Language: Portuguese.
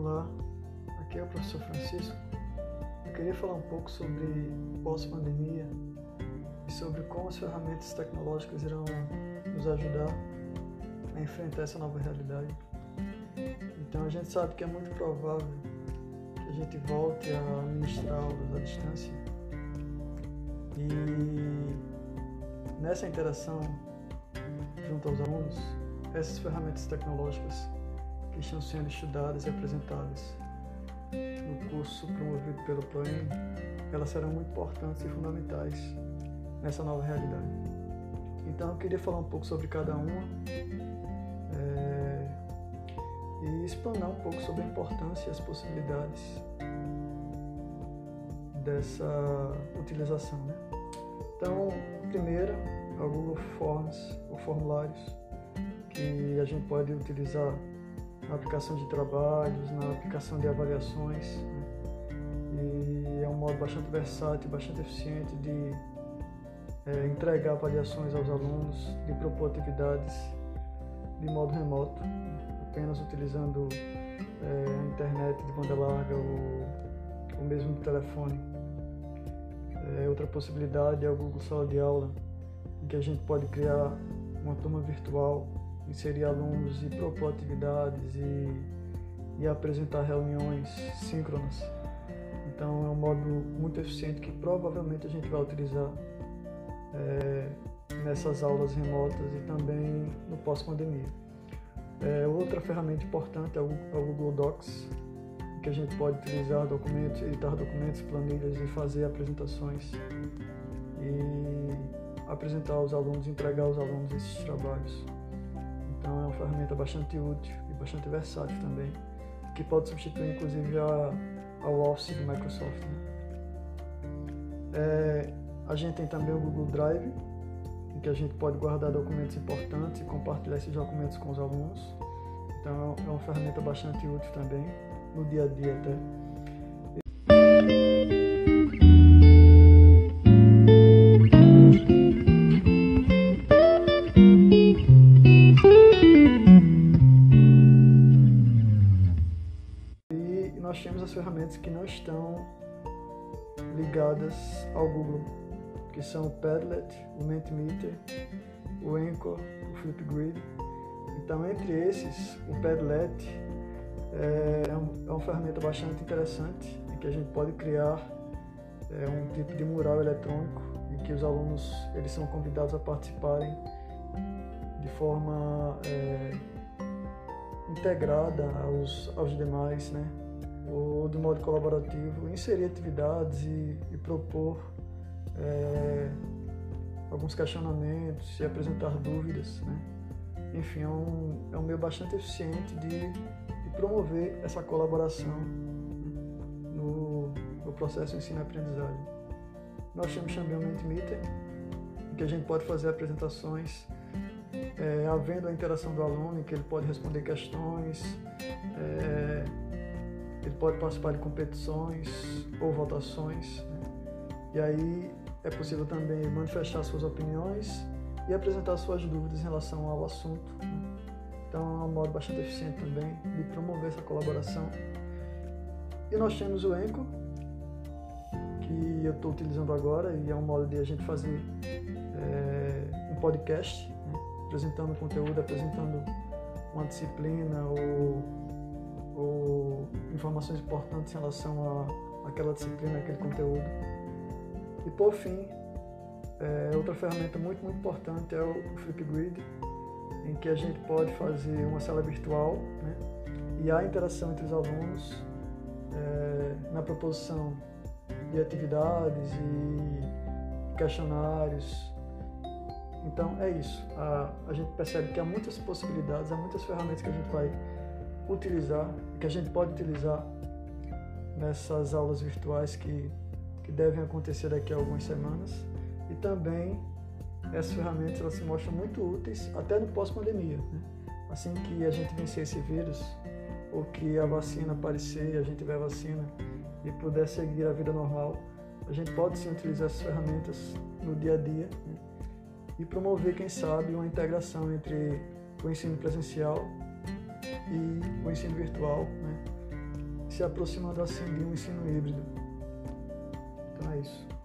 Olá, aqui é o professor Francisco. Eu queria falar um pouco sobre pós-pandemia e sobre como as ferramentas tecnológicas irão nos ajudar a enfrentar essa nova realidade. Então a gente sabe que é muito provável que a gente volte a ministrar aulas à distância e nessa interação junto aos alunos, essas ferramentas tecnológicas que estão sendo estudadas e apresentadas no curso promovido pelo PROEM, elas serão muito importantes e fundamentais nessa nova realidade. Então eu queria falar um pouco sobre cada uma é, e explanar um pouco sobre a importância e as possibilidades dessa utilização. Né? Então, primeiro, o Google Forms, ou formulários, que a gente pode utilizar na aplicação de trabalhos, na aplicação de avaliações. Né? E é um modo bastante versátil, bastante eficiente de é, entregar avaliações aos alunos, de propor atividades de modo remoto, apenas utilizando é, a internet de banda larga ou, ou mesmo do telefone. É, outra possibilidade é o Google Sala de Aula, em que a gente pode criar uma turma virtual, inserir alunos e propor atividades e, e apresentar reuniões síncronas. Então é um modo muito eficiente que provavelmente a gente vai utilizar é, nessas aulas remotas e também no pós-pandemia. É, outra ferramenta importante é o, é o Google Docs, que a gente pode utilizar documentos, editar documentos, planilhas e fazer apresentações e apresentar aos alunos, entregar aos alunos esses trabalhos. Então é uma ferramenta bastante útil e bastante versátil também, que pode substituir inclusive a, a Office do Microsoft. Né? É, a gente tem também o Google Drive, em que a gente pode guardar documentos importantes e compartilhar esses documentos com os alunos. Então é uma ferramenta bastante útil também, no dia a dia até. Nós temos as ferramentas que não estão ligadas ao Google que são o Padlet, o Mentimeter, o Anchor, o Flipgrid. Então, entre esses, o Padlet é, é, uma ferramenta bastante interessante em que a gente pode criar é, um tipo de mural eletrônico em que os alunos eles são convidados a participarem de forma é, integrada aos, aos demais, né? Ou de modo colaborativo, inserir atividades e, e propor é, alguns questionamentos e apresentar dúvidas. Né? Enfim, é um, é um meio bastante eficiente de, de promover essa colaboração no, no processo ensino-aprendizagem. Nós temos também o Mentimeter, em que a gente pode fazer apresentações é, havendo a interação do aluno, em que ele pode responder questões, é, pode participar de competições ou votações. Né? E aí é possível também manifestar suas opiniões e apresentar suas dúvidas em relação ao assunto. Né? Então é um modo bastante eficiente também de promover essa colaboração. E nós temos o Enco, que eu estou utilizando agora e é um modo de a gente fazer é, um podcast, né? apresentando conteúdo, apresentando uma disciplina ou, ou informações importantes em relação àquela disciplina, aquele conteúdo. E por fim, é, outra ferramenta muito, muito importante é o Flipgrid, em que a gente pode fazer uma sala virtual né, e há interação entre os alunos é, na proposição de atividades e questionários. Então é isso. A, a gente percebe que há muitas possibilidades, há muitas ferramentas que a gente vai utilizar, que a gente pode utilizar nessas aulas virtuais que que devem acontecer daqui a algumas semanas. E também essas ferramentas elas se mostram muito úteis até no pós-pandemia. Né? Assim que a gente vencer esse vírus, ou que a vacina aparecer, a gente tiver a vacina e puder seguir a vida normal, a gente pode sim utilizar essas ferramentas no dia a dia né? e promover, quem sabe, uma integração entre o ensino presencial e o ensino virtual, né? se aproximando assim de um ensino híbrido Então é isso.